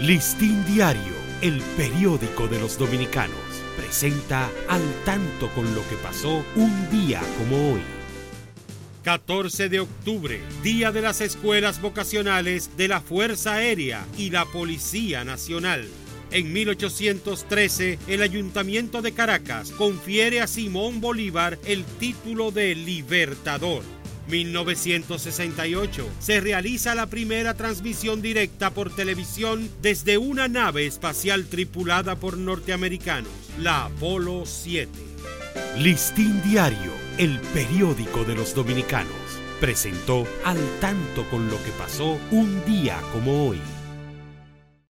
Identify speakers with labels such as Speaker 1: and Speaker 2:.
Speaker 1: Listín Diario, el periódico de los dominicanos, presenta al tanto con lo que pasó un día como hoy. 14 de octubre, Día de las Escuelas Vocacionales de la Fuerza Aérea y la Policía Nacional. En 1813, el Ayuntamiento de Caracas confiere a Simón Bolívar el título de Libertador. 1968 se realiza la primera transmisión directa por televisión desde una nave espacial tripulada por norteamericanos, la Apolo 7. Listín Diario, el periódico de los dominicanos, presentó al tanto con lo que pasó un día como hoy.